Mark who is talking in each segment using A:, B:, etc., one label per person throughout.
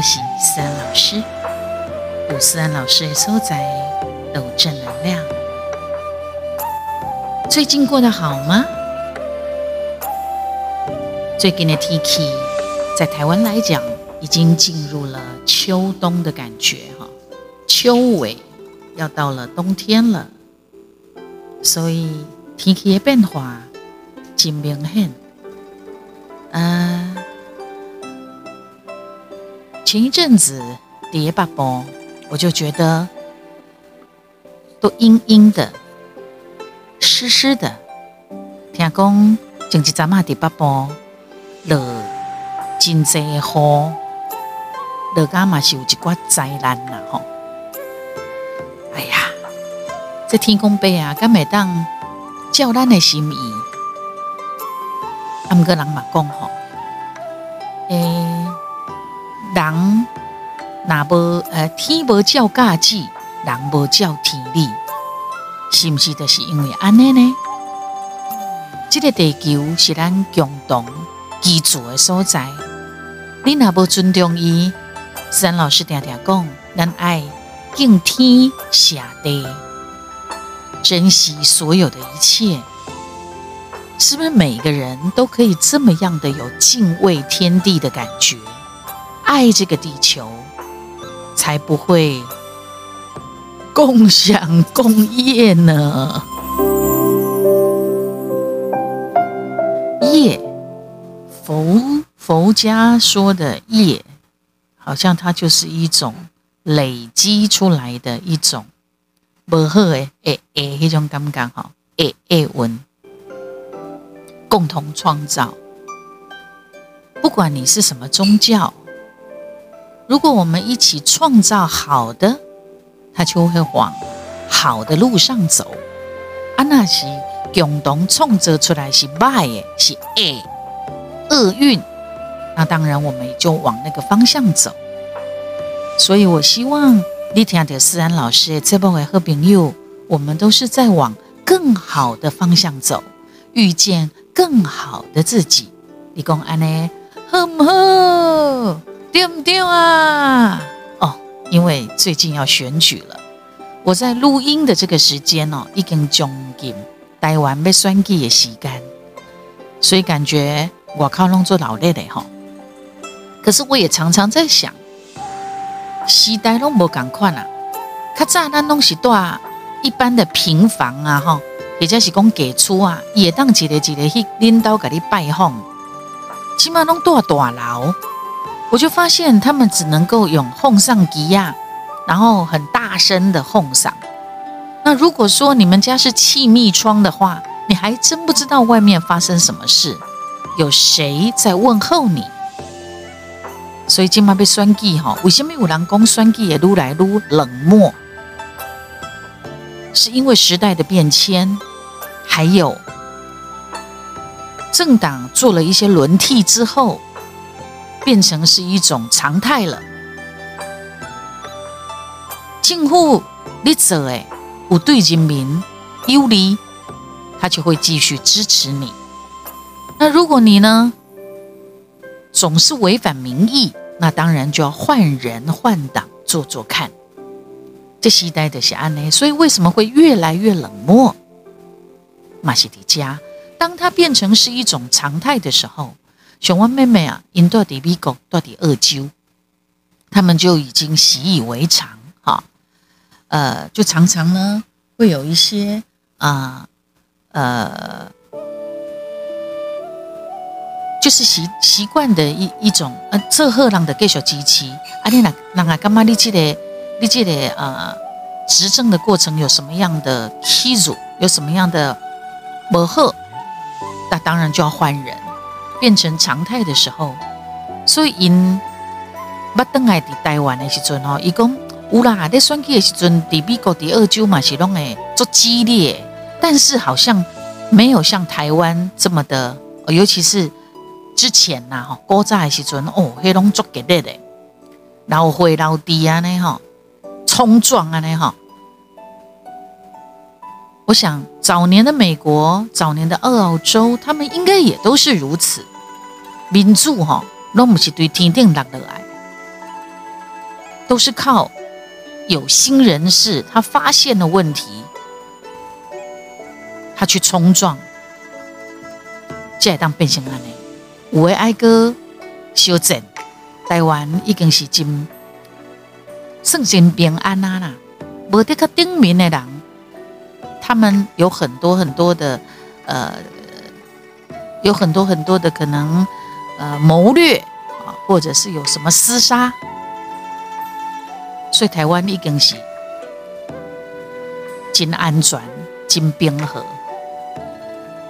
A: 我是思安老师。有思安老师的所在有正能量。最近过得好吗？最近的天气，在台湾来讲，已经进入了秋冬的感觉哈。秋尾要到了冬天了，所以天气的变化真明显。嗯。前一阵子叠八波，我就觉得都阴阴的、湿湿的。听讲前几阵啊叠八波落真济雨，落噶嘛是有一寡灾难啦吼。哎呀，这天公伯啊，敢会当照咱的心意，啊，毋过人嘛讲吼，诶。人若无呃天无照价子，人无照天理，是毋是？就是因为安尼呢？这个地球是咱共同居住的所在，你若无尊重伊，三老师常常讲，咱爱敬天下地，珍惜所有的一切，是不是？每个人都可以这么样的有敬畏天地的感觉？爱这个地球，才不会共享共业呢。业，佛佛家说的业，好像它就是一种累积出来的一种不好的诶诶，那种感觉哈，诶诶文，共同创造。不管你是什么宗教。如果我们一起创造好的，他就会往好的路上走。啊，那是共同创造出来是坏的，是恶厄运。那当然，我们就往那个方向走。所以我希望你听的思安老师这帮位好朋友，我们都是在往更好的方向走，遇见更好的自己。你讲安呢？好唔好？没有啊？哦，因为最近要选举了，我在录音的这个时间哦，已经将近台湾被选举的时间，所以感觉我靠弄做老累的哈。可是我也常常在想，时代拢无赶快啦，较早咱拢是住一般的平房啊哈，或者是讲给出啊，也当一个一个去领导给你拜访，起码拢住大楼。我就发现他们只能够用哄上吉亚，然后很大声的哄嗓。那如果说你们家是气密窗的话，你还真不知道外面发生什么事，有谁在问候你。所以今嘛被酸计哈，为什么有人讲酸计也撸来撸冷漠？是因为时代的变迁，还有政党做了一些轮替之后。变成是一种常态了。近乎你做诶，我对人民有利，他就会继续支持你。那如果你呢，总是违反民意，那当然就要换人换党做做看。这时代的是安内，所以为什么会越来越冷漠？马西迪加，当它变成是一种常态的时候。熊湾妹妹啊，因到底美国到底二舅，他们就已经习以为常哈，呃，就常常呢会有一些啊呃，就是习习惯的一一种呃，这贺浪的介绍机器，啊，你那那啊，干嘛你记得你记得啊，执政的过程有什么样的欺辱，有什么样的不贺，那当然就要换人。变成常态的时候，所以因捌登来伫台湾的时阵吼，伊讲有啦，在选举的时阵，伫美国伫澳洲嘛是拢会做激烈，但是好像没有像台湾这么的，尤其是之前呐吼，古早的时阵哦，迄拢做激烈的，老会老低啊呢吼，冲撞啊呢吼。我想早年的美国，早年的澳洲，他们应该也都是如此。民主哈，拢不是对天顶落落来，都是靠有心人士，他发现了问题，他去冲撞，才当变成安尼。有的爱哥修正，台湾已经是真算真平安啊啦。无得个顶面的人，他们有很多很多的呃，有很多很多的可能呃谋略啊，或者是有什么厮杀，所以台湾已经是金安全、金冰河，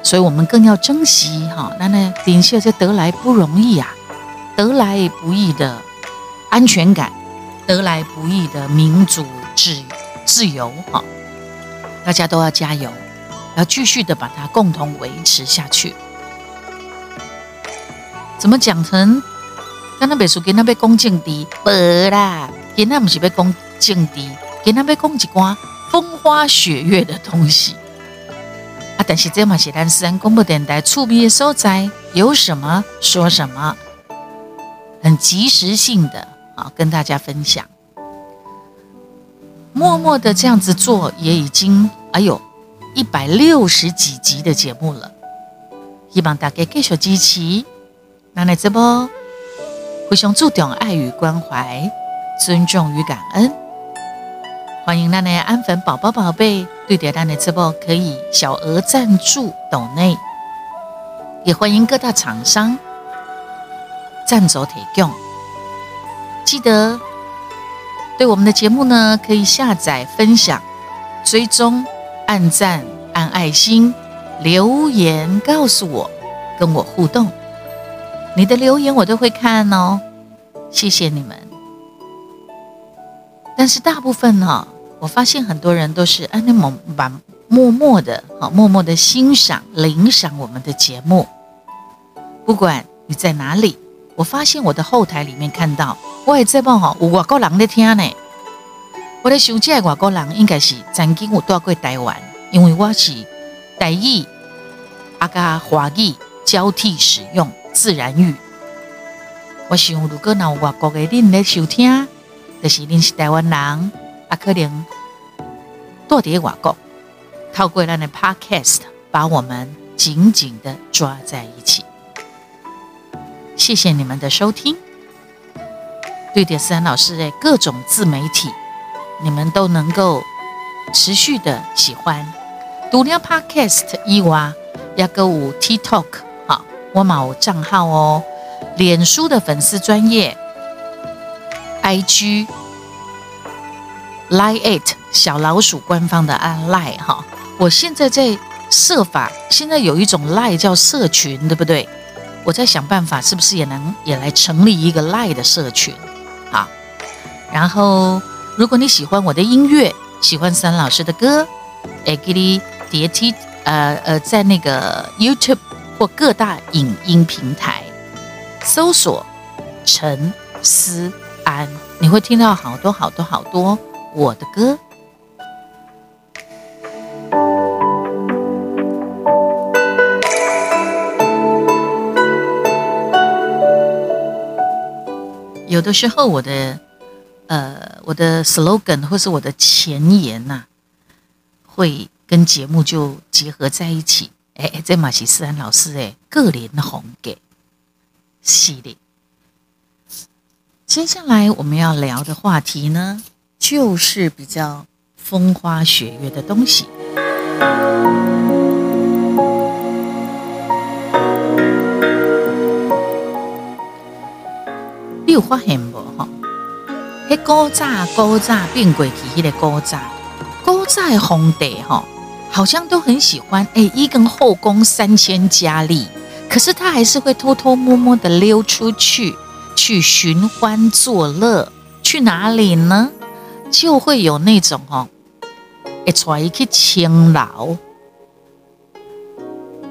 A: 所以我们更要珍惜哈。那那领袖这得来不容易呀，得来不易的安全感，得来不易的民主自。自由哈，大家都要加油，要继续的把它共同维持下去。怎么讲成？刚刚别说给那边恭敬的，不啦，给那不是要恭敬的，给那边恭几瓜风花雪月的东西啊！但是这嘛是咱私人广播电台触笔的所在，有什么说什么，很及时性的啊，跟大家分享。默默的这样子做，也已经哎呦一百六十几集的节目了。希望大家继续支持，那来直播，互相注重爱与关怀、尊重与感恩。欢迎那来安粉宝宝宝贝对点咱的直播可以小额赞助斗内，也欢迎各大厂商赞助提供，记得。对我们的节目呢，可以下载、分享、追踪、按赞、按爱心、留言告诉我，跟我互动。你的留言我都会看哦，谢谢你们。但是大部分呢，我发现很多人都是安那默把默默的、啊默默的欣赏、领赏我们的节目。不管你在哪里，我发现我的后台里面看到。我也在报吼，有外国人在听呢。我在想，这外国人应该是曾经有到过台湾，因为我是台语、阿加华语交替使用自然语。我想，如果有外国的人来收听，就是恁是台湾人，啊，可能多点外国，透过咱的 Podcast 把我们紧紧的抓在一起。谢谢你们的收听。对点思安老师的各种自媒体，你们都能够持续的喜欢。读量 Podcast 一娃要购物 TikTok，我某账号哦，脸书的粉丝专业，IG，Lie It 小老鼠官方的按 Line 哈，我现在在设法，现在有一种 Lie 叫社群，对不对？我在想办法，是不是也能也来成立一个 Lie 的社群？然后，如果你喜欢我的音乐，喜欢三老师的歌，哎，给你叠梯，呃呃，在那个 YouTube 或各大影音平台搜索陈思安，你会听到好多好多好多我的歌。有的时候我的。呃，我的 slogan 或是我的前言呐，会跟节目就结合在一起。哎，这马西斯安老师哎，个人红给系列。接下来我们要聊的话题呢，就是比较风花雪月的东西。你有发现无？哈？迄古早古早变过去，迄个古早古早皇帝哈，好像都很喜欢哎，一根后宫三千佳丽，可是他还是会偷偷摸摸的溜出去，去寻欢作乐。去哪里呢？就会有那种哦，一出来去青楼，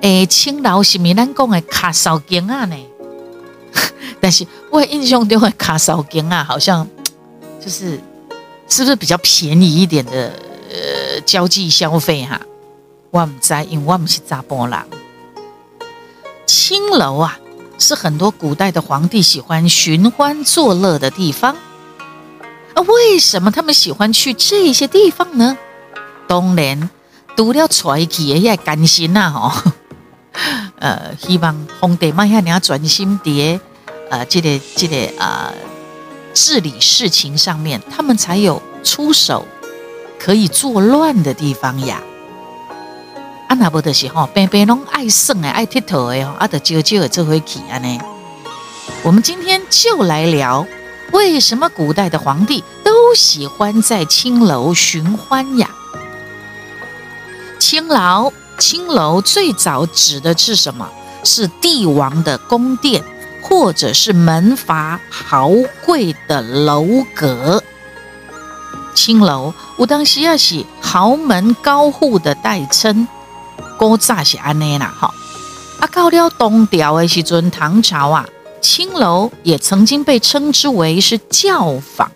A: 哎，青楼是咪咱讲的卡烧间啊呢？但是我印象中的卡烧间啊，好像。就是是不是比较便宜一点的呃交际消费哈？我唔知，因为我唔是查波郎。青楼啊，是很多古代的皇帝喜欢寻欢作乐的地方。啊，为什么他们喜欢去这些地方呢？当然，除了传奇的也甘心呐，吼。呃，希望皇帝慢下你要专心啲，呃，这个这个呃，治理事情上面，他们才有出手可以作乱的地方呀。啊，那不的是吼，边边拢爱耍诶，爱剃头诶，啊，得招招这回去安呢。我们今天就来聊，为什么古代的皇帝都喜欢在青楼寻欢呀？青楼。青楼最早指的是什么？是帝王的宫殿，或者是门阀豪贵的楼阁。青楼，有当时也是豪门高户的代称。古早是安尼啦，哈。啊，到了东调的时阵，唐朝啊，青楼也曾经被称之为是教坊，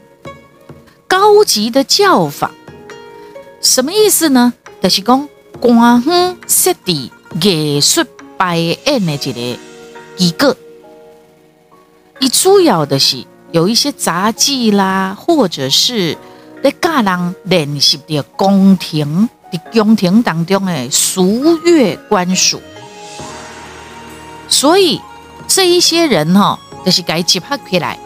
A: 高级的教坊。什么意思呢？就是讲。官方设置艺术排演的一个机构，伊主要的是有一些杂技啦，或者是咧教人练习的宫廷宫廷当中的俗乐官署，所以这一些人哈，就是该集合起来，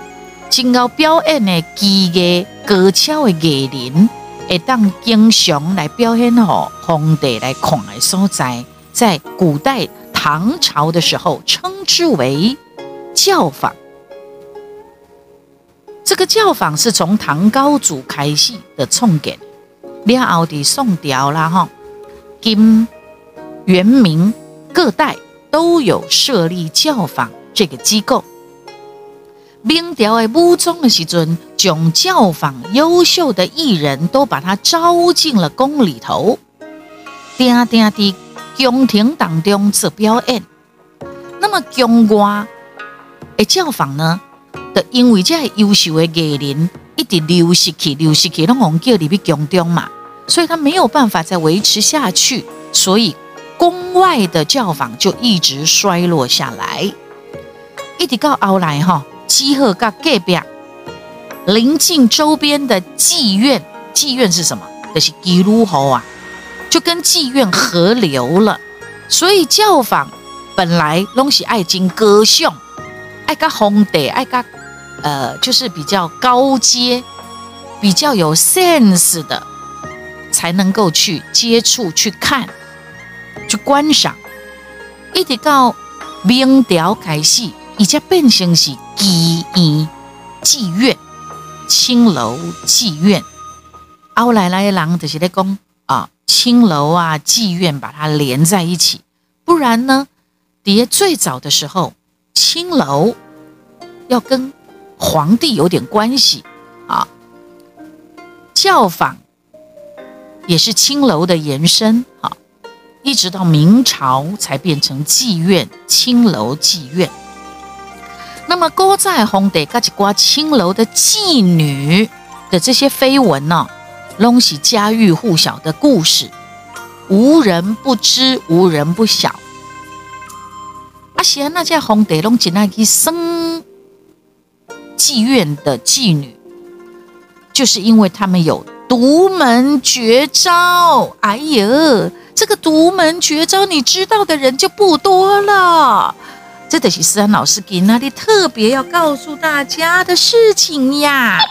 A: 经过表演的技艺高超的艺人。会当经常来表现吼，皇帝来看的所在，在古代唐朝的时候，称之为教坊。这个教坊是从唐高祖开始的创建，了后的宋朝啦哈，金元明各代都有设立教坊这个机构。明朝的武宗的时阵，将教坊优秀的艺人都把他招进了宫里头，定定的宫廷当中做表演。那么宫外的教坊呢，就因为这优秀的艺人一直流失去，流失去，拢往叫里边宫中嘛，所以他没有办法再维持下去，所以宫外的教坊就一直衰落下来，一直到后来哈。基鹤跟隔壁临近周边的妓院，妓院是什么？就是基路河啊，就跟妓院合流了。所以教坊本来拢是爱经歌颂，爱个皇帝，爱个呃，就是比较高阶、比较有 sense 的，才能够去接触、去看、去观赏。一直到明朝开始。已经变成是妓院、妓院、青楼、妓院。后来来人就是在讲啊，青楼啊、妓院把它连在一起。不然呢，碟最早的时候，青楼要跟皇帝有点关系啊。教坊也是青楼的延伸啊，一直到明朝才变成妓院、青楼、妓院。那么，郭在红的各一挂青楼的妓女的这些绯闻呢，拢是家喻户晓的故事，无人不知，无人不晓。啊，是那家红的拢进来去生妓院的妓女，就是因为他们有独门绝招。哎呀，这个独门绝招，你知道的人就不多了。这得是思安老师给那里特别要告诉大家的事情呀。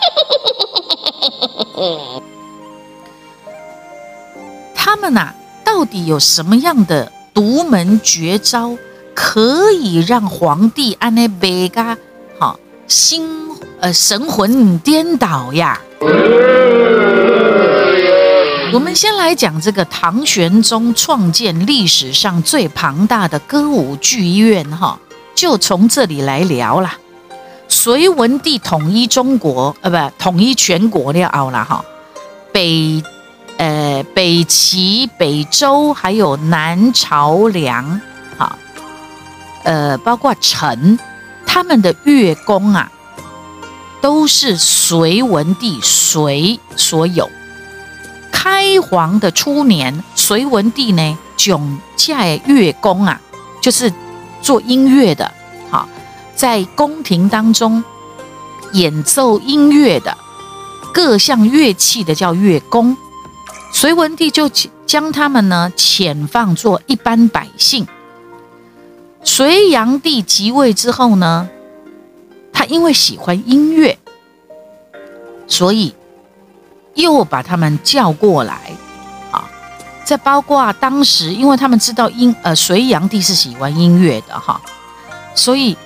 A: 他们呐，到底有什么样的独门绝招，可以让皇帝安内贝嘎好心呃神魂颠倒呀？我们先来讲这个唐玄宗创建历史上最庞大的歌舞剧院哈。就从这里来聊啦。隋文帝统一中国，呃，不，统一全国了后啦，哈，北，呃，北齐、北周还有南朝梁，哈，呃，包括陈，他们的乐工啊，都是隋文帝隋所有。开皇的初年，隋文帝呢，总在乐工啊，就是。做音乐的，好，在宫廷当中演奏音乐的，各项乐器的叫乐工。隋文帝就将他们呢遣放做一般百姓。隋炀帝即位之后呢，他因为喜欢音乐，所以又把他们叫过来。啊，再包括当时，因为他们知道音呃隋炀帝是喜欢音乐的哈，所以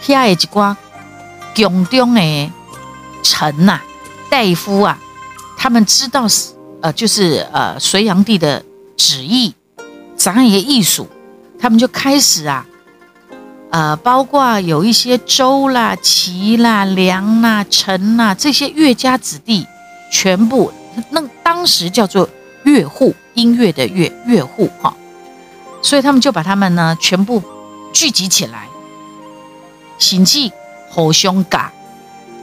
A: 下一瓜宫中的臣呐、大夫啊，他们知道是呃就是呃隋炀帝的旨意，咱也艺术，他们就开始啊。呃，包括有一些周啦、齐啦、梁啦、陈啦这些乐家子弟，全部那当时叫做乐户，音乐的乐乐户哈，所以他们就把他们呢全部聚集起来，甚至互相嘎，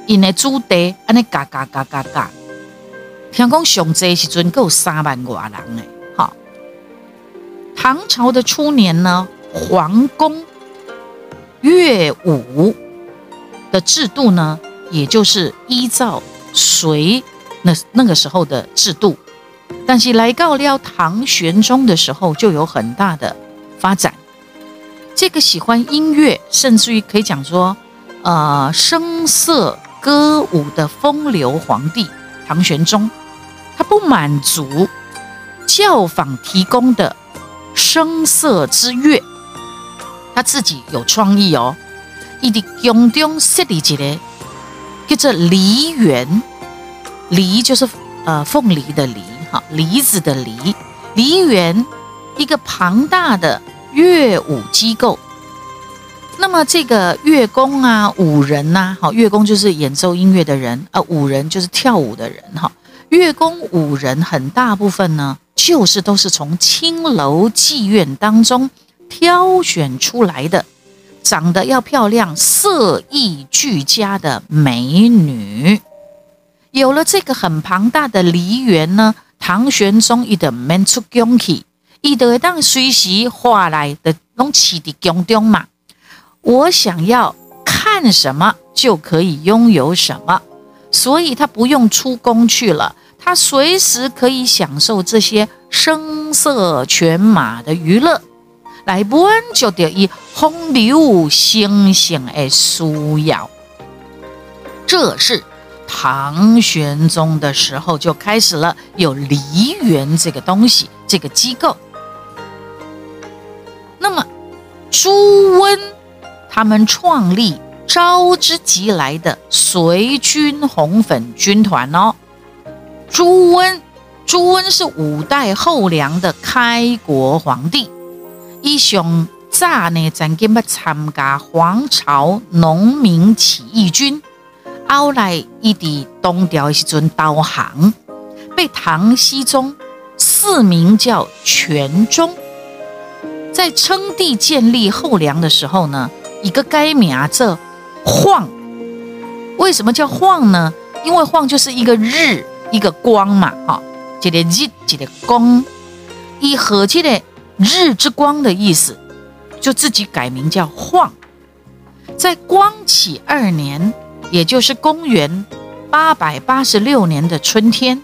A: 因的主题安尼嘎嘎嘎嘎嘎，听讲上济时阵够三万多人诶，哈。唐朝的初年呢，皇宫。乐舞的制度呢，也就是依照隋那那个时候的制度，但是来到了唐玄宗的时候，就有很大的发展。这个喜欢音乐，甚至于可以讲说，呃，声色歌舞的风流皇帝唐玄宗，他不满足教坊提供的声色之乐。他自己有创意哦，伊伫宫中设立一个叫做梨园，梨就是呃凤梨的梨哈，梨子的梨，梨园一个庞大的乐舞机构。那么这个乐工啊，舞人呐，好，乐工就是演奏音乐的人，呃，舞人就是跳舞的人哈。乐工舞人很大部分呢，就是都是从青楼妓院当中。挑选出来的，长得要漂亮、色艺俱佳的美女，有了这个很庞大的梨园呢，唐玄宗一的门出宫去，一得当随时话来的拢起的宫中嘛。我想要看什么就可以拥有什么，所以他不用出宫去了，他随时可以享受这些声色犬马的娱乐。来满足着以风流星星的需要，这是唐玄宗的时候就开始了有梨园这个东西，这个机构。那么朱温他们创立招之即来的随军红粉军团哦。朱温，朱温是五代后梁的开国皇帝。伊上早呢，曾经要参加黄巢农民起义军，后来伊伫东调时阵导航，被唐僖宗赐名叫全忠。在称帝建立后梁的时候呢，一个该名叫晃。为什么叫晃呢？因为晃就是一个日，一个光嘛，哈，一个日，一个光，以合起来。日之光的意思，就自己改名叫晃。在光启二年，也就是公元八百八十六年的春天，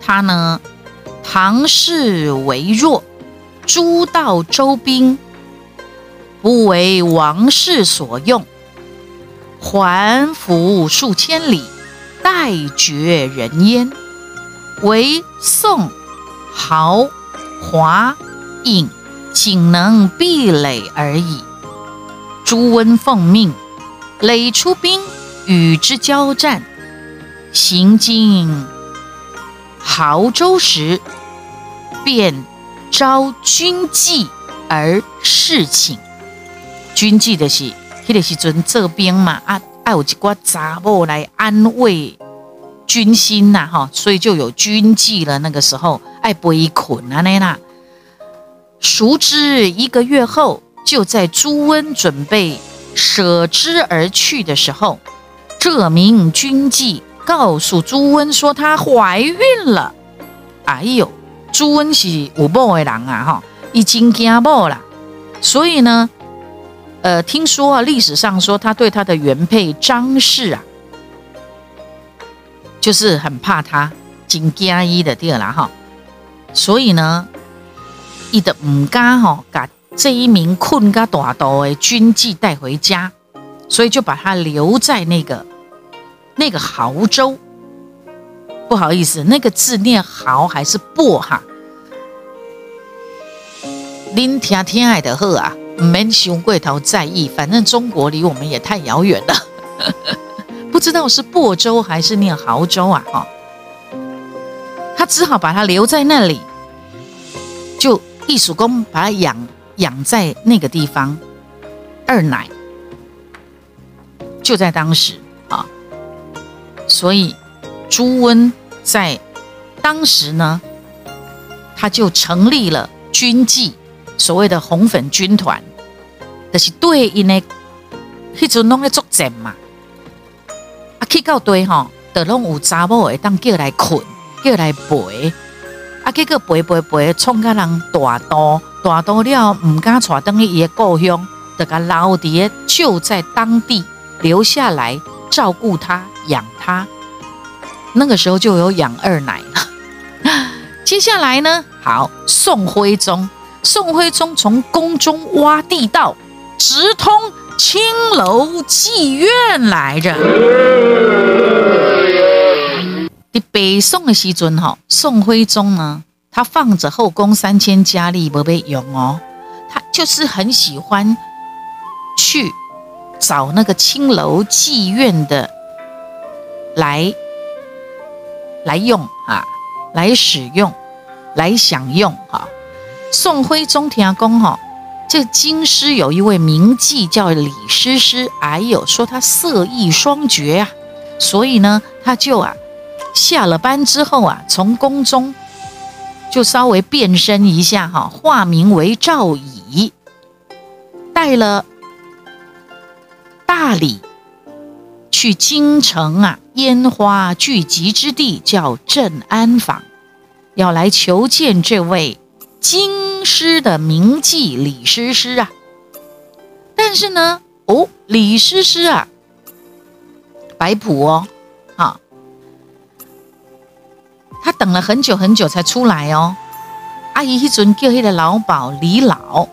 A: 他呢，唐氏为弱，诸道周兵不为王室所用，环服数千里，待绝人烟，为宋。豪华隐仅能壁垒而已。朱温奉命，垒出兵与之交战。行经亳州时，便招军纪而侍寝。军纪的是，迄个时阵这边嘛，啊，爱有一寡杂物来安慰。军心呐，哈，所以就有军纪了。那个时候，爱背捆啊，那啦。熟知一个月后，就在朱温准备舍之而去的时候，这名军妓告诉朱温说她怀孕了。哎呦，朱温是有某的人啊，哈，已经惊某了。所以呢，呃，听说啊，历史上说他对他的原配张氏啊。就是很怕他，紧惊伊的对了哈。所以呢，伊的唔敢哈，把这一名困噶大刀的军妓带回家，所以就把他留在那个那个濠州。不好意思，那个字念濠还是薄哈？您听天爱的好啊，免想过头在意，反正中国离我们也太遥远了，不知道是亳州还是念亳州啊？哈，他只好把他留在那里，就艺术工把他养养在那个地方。二奶就在当时啊，所以。朱温在当时呢，他就成立了军纪，所谓的红粉军团，就是对因的，迄阵拢在作战嘛。啊，去到对吼，都拢有查某会当叫来困，叫来陪。啊，结果陪陪陪，冲甲人大刀大多了，唔敢带等去伊的故乡，就甲老爹就在当地留下来照顾他，养他。那个时候就有养二奶了。接下来呢？好，宋徽宗，宋徽宗从宫中挖地道，直通青楼妓院来着。在北宋的时尊哈，宋徽宗呢，他放着后宫三千佳丽不被用哦，他就是很喜欢去找那个青楼妓院的来。来用啊，来使用，来享用哈。宋徽宗听讲哈，这京师有一位名妓叫李师师，哎呦，说他色艺双绝啊，所以呢，他就啊下了班之后啊，从宫中就稍微变身一下哈，化名为赵乙，带了大礼。去京城啊，烟花聚集之地叫镇安坊，要来求见这位京师的名妓李师师啊。但是呢，哦，李师师啊，摆谱哦，啊，他等了很久很久才出来哦。阿姨一准叫他的老鸨李老，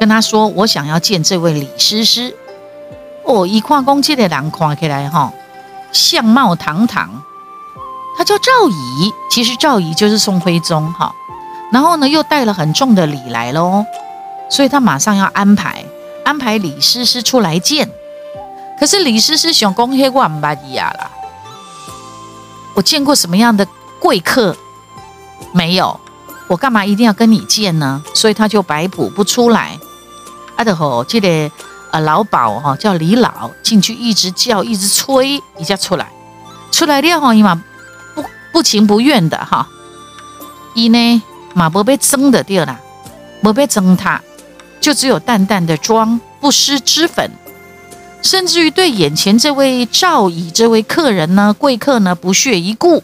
A: 跟他说：“我想要见这位李师师。”哦，一看公这的人看起来哈，相貌堂堂，他叫赵乙，其实赵乙就是宋徽宗哈。然后呢，又带了很重的礼来喽，所以他马上要安排安排李师师出来见。可是李师师想公黑万八一呀啦，我见过什么样的贵客没有？我干嘛一定要跟你见呢？所以他就摆谱不出来。阿德吼，记得。啊，老鸨哈叫李老进去，一直叫，一直催，一下出来，出来了哈，伊嘛不不情不愿的哈，伊呢嘛不被蒸的掉啦，不被蒸他，就只有淡淡的妆，不施脂粉，甚至于对眼前这位赵乙这位客人呢，贵客呢不屑一顾。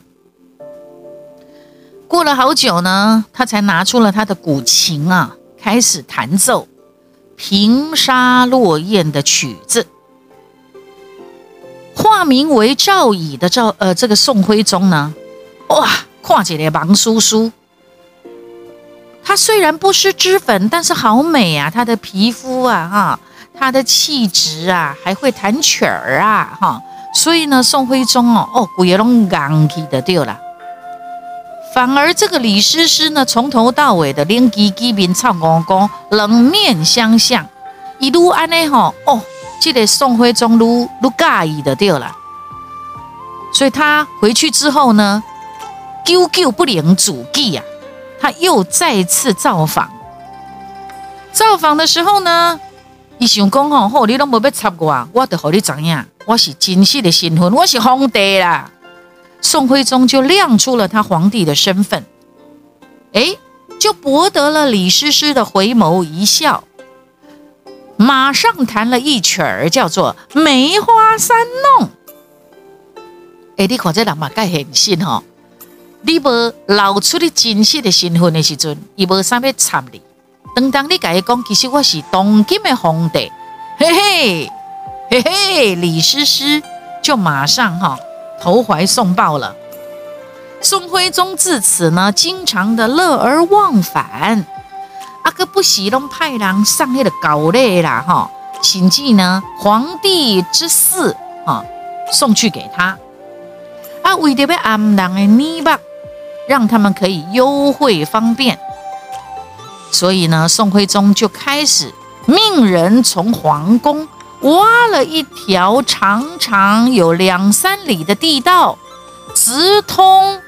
A: 过了好久呢，他才拿出了他的古琴啊，开始弹奏。平沙落雁的曲子，化名为赵乙的赵呃，这个宋徽宗呢，哇，跨起来王叔叔，他虽然不施脂粉，但是好美啊，他的皮肤啊，哈，他的气质啊，还会弹曲儿啊，哈，所以呢，宋徽宗哦，哦，古爷龙刚起的掉了。反而这个李师师呢，从头到尾的连叽叽面唱公公，冷面相向，一路安内吼哦，这个宋徽宗撸撸介意的掉了，所以他回去之后呢，久久不领主计呀，他又再次造访。造访的时候呢，伊想讲吼，吼你拢无要插我，我得和你知影？我是真实的身份，我是皇帝啦。宋徽宗就亮出了他皇帝的身份，哎，就博得了李师师的回眸一笑，马上弹了一曲儿，叫做《梅花三弄》。哎，你看这人嘛，该很信吼，你无露出你真实的身份的时阵，伊无啥要插你。当当你甲伊讲，其实我是当今的皇帝，嘿嘿嘿嘿，李师师。就马上哈投怀送抱了。宋徽宗自此呢，经常的乐而忘返，阿哥不喜拢派人上那个搞累啦哈，请寄呢皇帝之嗣啊送去给他，啊为的要安人的泥巴，让他们可以优惠方便，所以呢，宋徽宗就开始命人从皇宫挖了一条长长有两三里的地道，直通。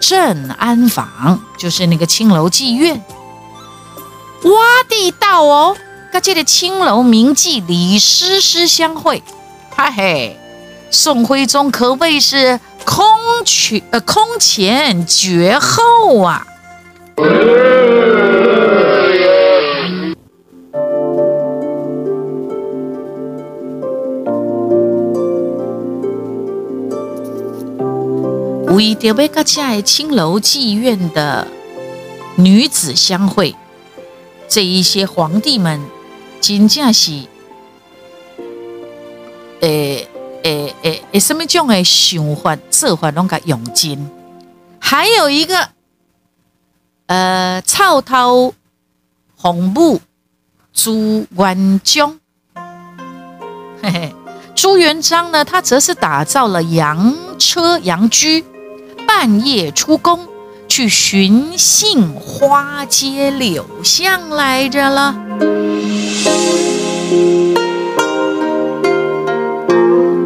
A: 镇安坊就是那个青楼妓院，挖地道哦，跟这个青楼名妓李师师相会，哈嘿，宋徽宗可谓是空前呃空前绝后啊。为着要跟这青楼妓院的女子相会，这一些皇帝们真正是，诶诶诶诶，什么种的想法、做法拢甲用尽。还有一个，呃，曹操红木朱元璋，嘿嘿，朱元璋呢，他则是打造了洋车洋车。半夜出宫去寻杏花街柳巷来着了。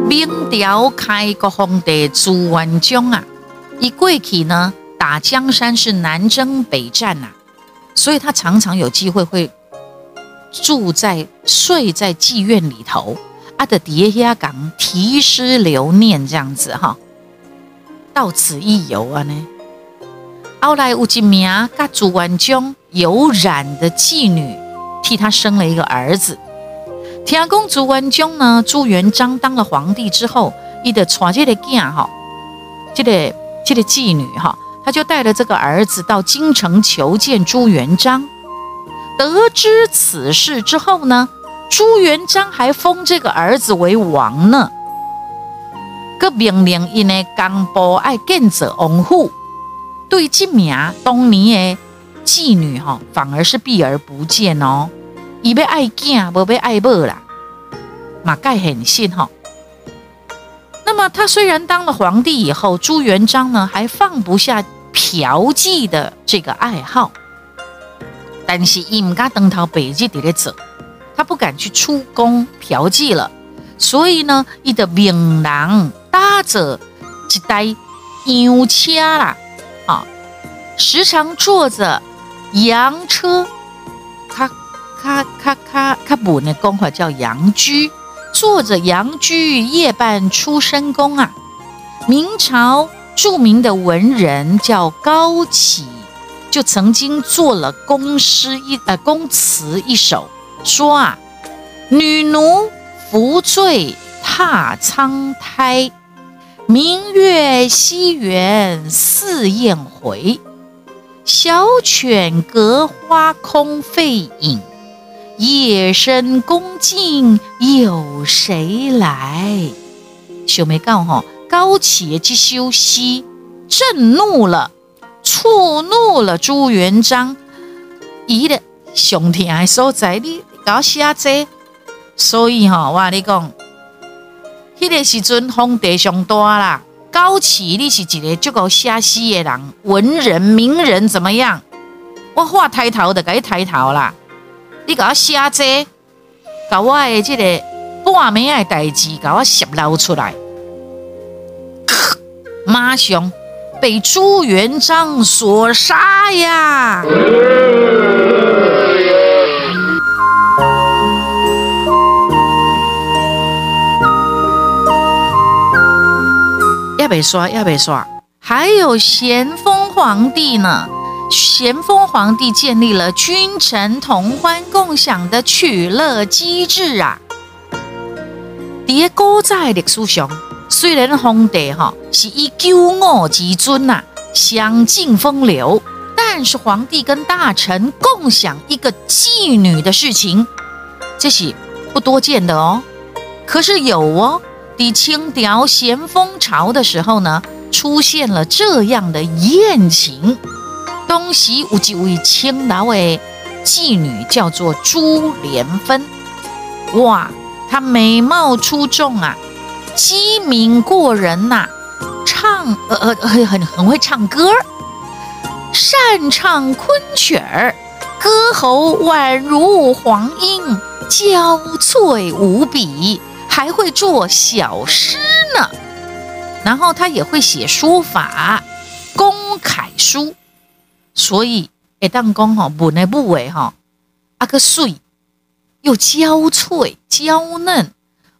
A: 明朝开国皇帝朱元璋啊，一过去呢打江山是南征北战呐，所以他常常有机会会住在睡在妓院里头，啊的底下讲题诗留念这样子哈。到此一游啊呢，后来有一名跟朱元璋有染的妓女，替他生了一个儿子。听讲朱元璋呢，朱元璋当了皇帝之后，伊的传这个囝哈，这个这个妓女哈，他就带着这个儿子到京城求见朱元璋。得知此事之后呢，朱元璋还封这个儿子为王呢。个命令因的干部爱建设王府，对这名当年的妓女哈，反而是避而不见哦。伊要爱囝，无要爱某啦，马盖很信哈。那么他虽然当了皇帝以后，朱元璋呢还放不下嫖妓的这个爱好，但是伊唔敢登头北日伫咧走，他不敢去出宫嫖妓了，所以呢，伊的命人。搭着一台洋车啦，啊，时常坐着洋车，咔咔咔咔咔补那功法叫洋车，坐着洋车夜半出深宫啊。明朝著名的文人叫高启，就曾经做了宫诗一呃宫词一首，说啊，女奴扶醉踏苍苔。明月西园似燕回，小犬隔花空吠影。夜深宫静有谁来？小梅讲哈，高启这首诗震怒了，触怒了朱元璋。伊的上天的所在，你搞虾子，所以哈，我你讲。迄个时阵，皇帝上大啦，高启你是一个足够写诗的人，文人名人怎么样？我画抬头的，给你抬头啦！你给我写这，把我的这个半暝的代志，给我泄露出来，马上被朱元璋所杀呀！要被刷，要被刷。还有咸丰皇帝呢，咸丰皇帝建立了君臣同欢共享的取乐机制啊。在古在历史上，虽然皇帝哈是以骄傲自尊呐，享尽风流，但是皇帝跟大臣共享一个妓女的事情，这是不多见的哦。可是有哦。第清朝咸丰朝的时候呢，出现了这样的艳情。东西有一位青岛的妓女，叫做朱莲芬。哇，她美貌出众啊，机敏过人呐，唱呃呃很很很会唱歌，擅唱昆曲儿，歌喉宛如黄莺，娇脆无比。还会做小诗呢，然后他也会写书法、公楷书，所以一旦讲哈文的部位哈，阿个水又娇脆娇嫩，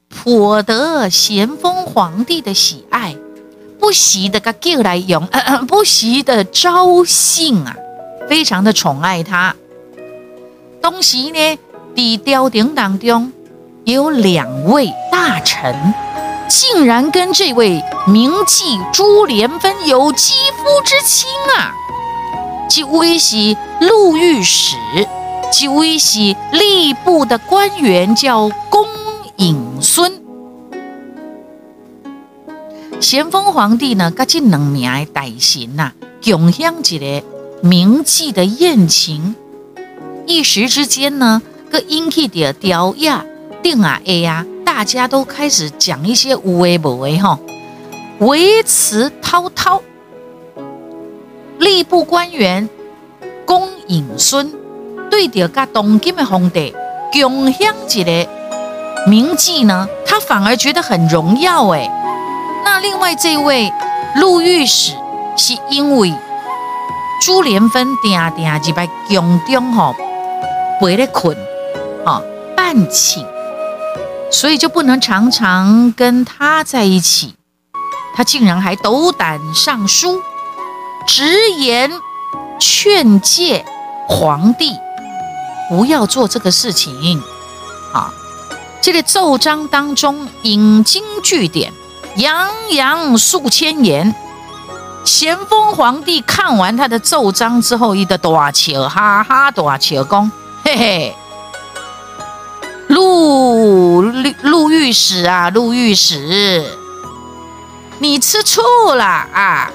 A: 颇得咸丰皇帝的喜爱，不惜的个叫来用，不惜的招幸啊，非常的宠爱他。当时呢，在朝廷当中。也有两位大臣，竟然跟这位名妓朱莲芬有肌肤之亲啊！即威胁陆御史，即威胁吏部的官员，叫公尹孙。咸丰皇帝呢，跟这两名大臣呐，共享一个名妓的宴情，一时之间呢，个引起的雕亚。定啊 A 呀，大家都开始讲一些无为不为哈，维持滔滔。吏部官员公尹孙对着甲东京的皇帝共享一个名妓呢，他反而觉得很荣耀哎。那另外这位陆御史是因为朱莲芬定定入来宫中吼陪咧困吼半寝。所以就不能常常跟他在一起，他竟然还斗胆上书，直言劝诫皇帝不要做这个事情。啊，这个奏章当中引经据典，洋洋数千言。咸丰皇帝看完他的奏章之后，一的大笑，哈哈大笑，讲嘿嘿。陆陆陆御史啊，陆御史，你吃醋了啊！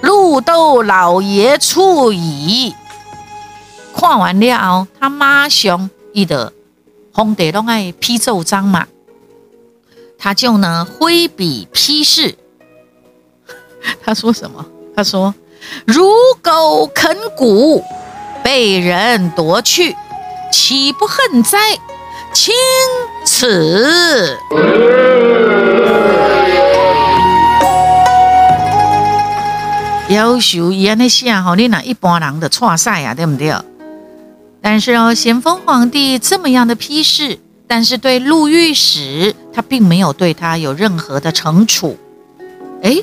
A: 陆窦老爷醋矣。看完了，他马上一的皇帝拢爱批奏章嘛，他就呢挥笔批示。他说什么？他说：“如狗啃骨，被人夺去，岂不恨哉？”钦此。要求伊安尼写吼，你那一般人的错赛呀，对不对？但是哦，咸丰皇帝这么样的批示，但是对陆御史，他并没有对他有任何的惩处。哎，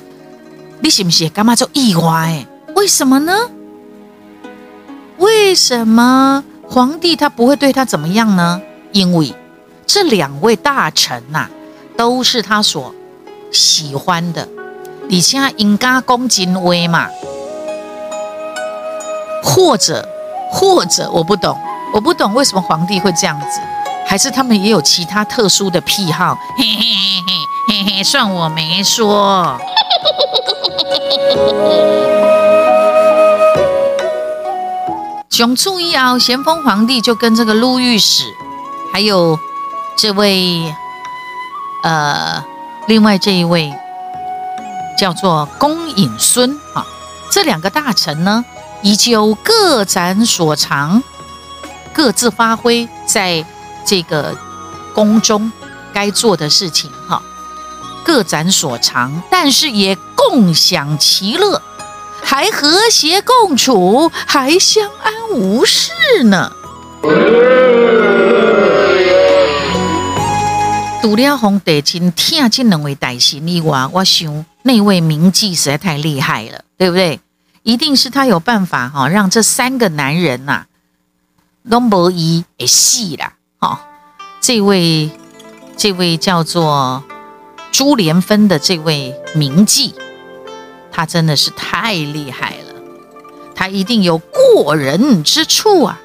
A: 你是不是干嘛就意外？为什么呢？为什么皇帝他不会对他怎么样呢？因为这两位大臣呐，都是他所喜欢的，你现在应该恭敬威嘛？或者，或者我不懂，我不懂为什么皇帝会这样子，还是他们也有其他特殊的癖好？嘿嘿嘿嘿嘿嘿，算我没说。熊注意啊，咸丰皇帝就跟这个陆御史。还有这位，呃，另外这一位叫做公尹孙啊，这两个大臣呢，依旧各展所长，各自发挥在这个宫中该做的事情哈，各展所长，但是也共享其乐，还和谐共处，还相安无事呢。除了皇帝真听这两位大臣以外，我想那位名妓实在太厉害了，对不对？一定是他有办法哈，让这三个男人呐都无一诶戏啦。哈，这位这位叫做朱莲芬的这位名妓，他真的是太厉害了，他一定有过人之处啊。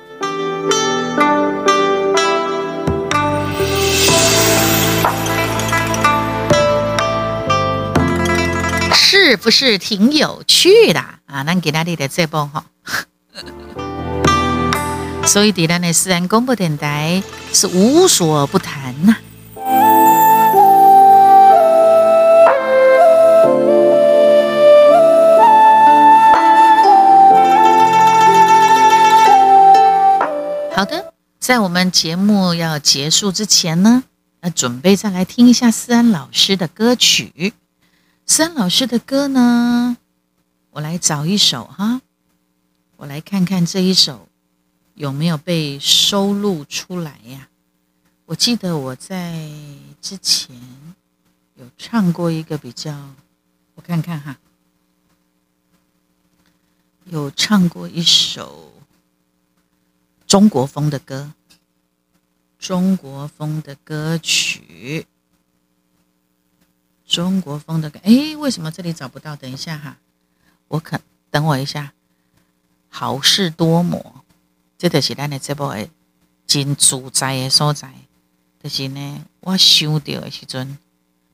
A: 是不是挺有趣的啊？那给大家的这波哈，所以迪兰的私人广播电台是无所不谈呐。好的，在我们节目要结束之前呢，那准备再来听一下思安老师的歌曲。孙老师的歌呢，我来找一首哈，我来看看这一首有没有被收录出来呀？我记得我在之前有唱过一个比较，我看看哈，有唱过一首。中国风的歌，中国风的歌曲，中国风的歌。哎，为什么这里找不到？等一下哈，我可等我一下。好事多磨，这就是咱的这部诶真主宰的所在。就是呢，我想到的时阵，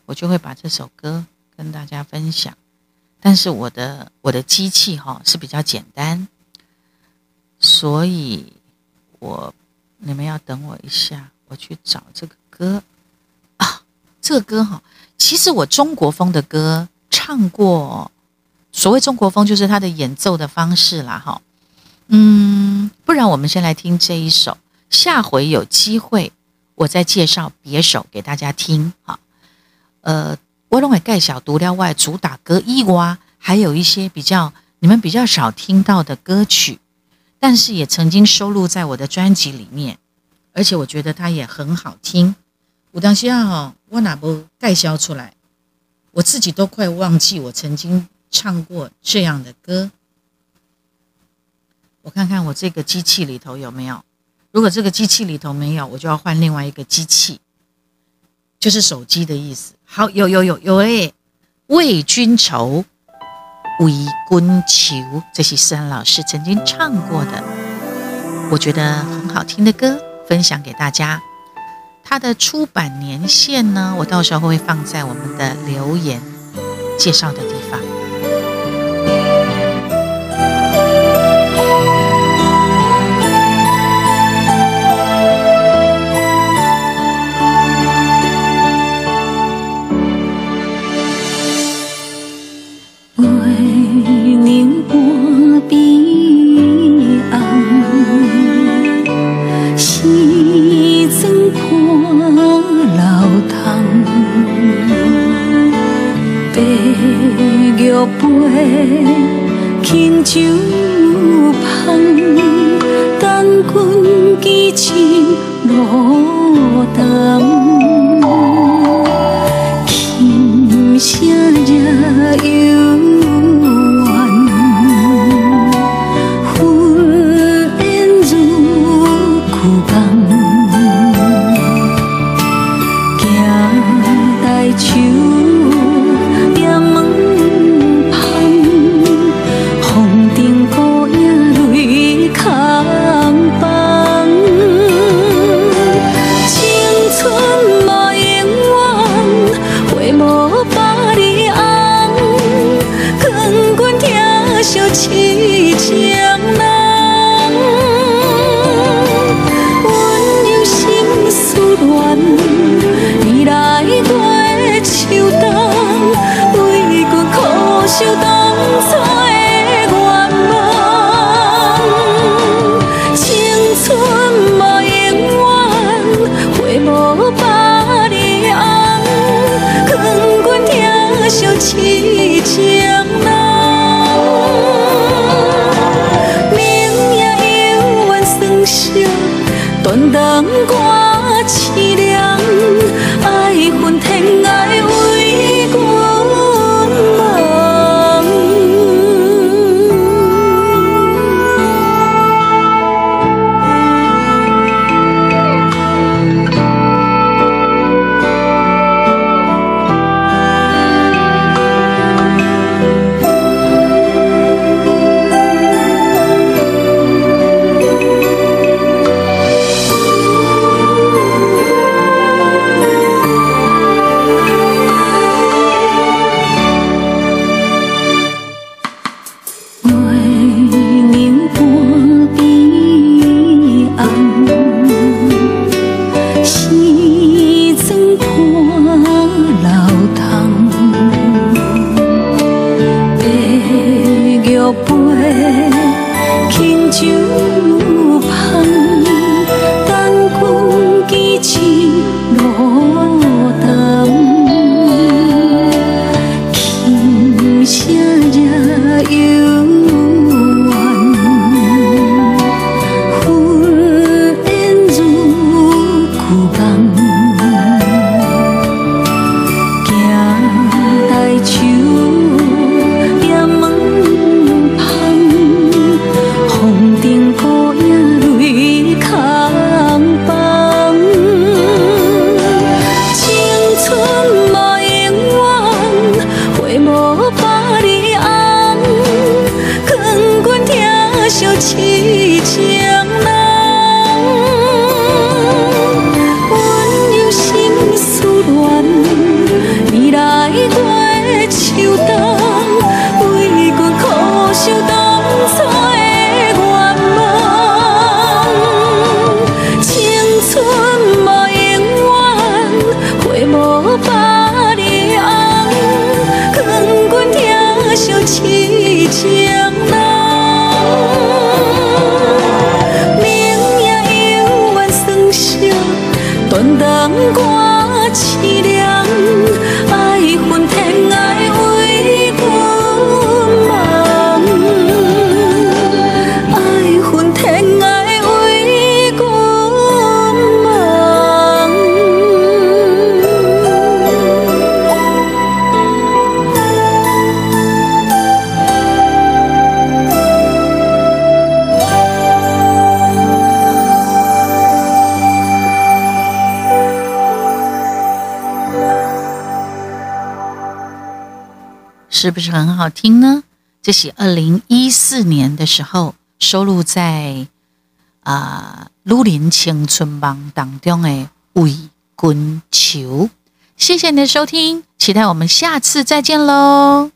A: 我就会把这首歌跟大家分享。但是我的我的机器哈是比较简单，所以。我，你们要等我一下，我去找这个歌啊。这个歌哈，其实我中国风的歌唱过。所谓中国风，就是他的演奏的方式啦，哈。嗯，不然我们先来听这一首，下回有机会我再介绍别首给大家听。哈，呃，我认为盖小独料外主打歌一哇，还有一些比较你们比较少听到的歌曲。但是也曾经收录在我的专辑里面，而且我觉得它也很好听。我当时啊，我哪不盖销出来，我自己都快忘记我曾经唱过这样的歌。我看看我这个机器里头有没有，如果这个机器里头没有，我就要换另外一个机器，就是手机的意思。好，有有有有诶，为君愁。《为君求》，这是思安老师曾经唱过的，我觉得很好听的歌，分享给大家。它的出版年限呢，我到时候会放在我们的留言介绍的地方。轻酒香，等君寄情落冬。未来过秋冬是不是很好听呢？这是二零一四年的时候收录在啊《鲁林青春榜》当中的《为君求》。谢谢你的收听，期待我们下次再见喽。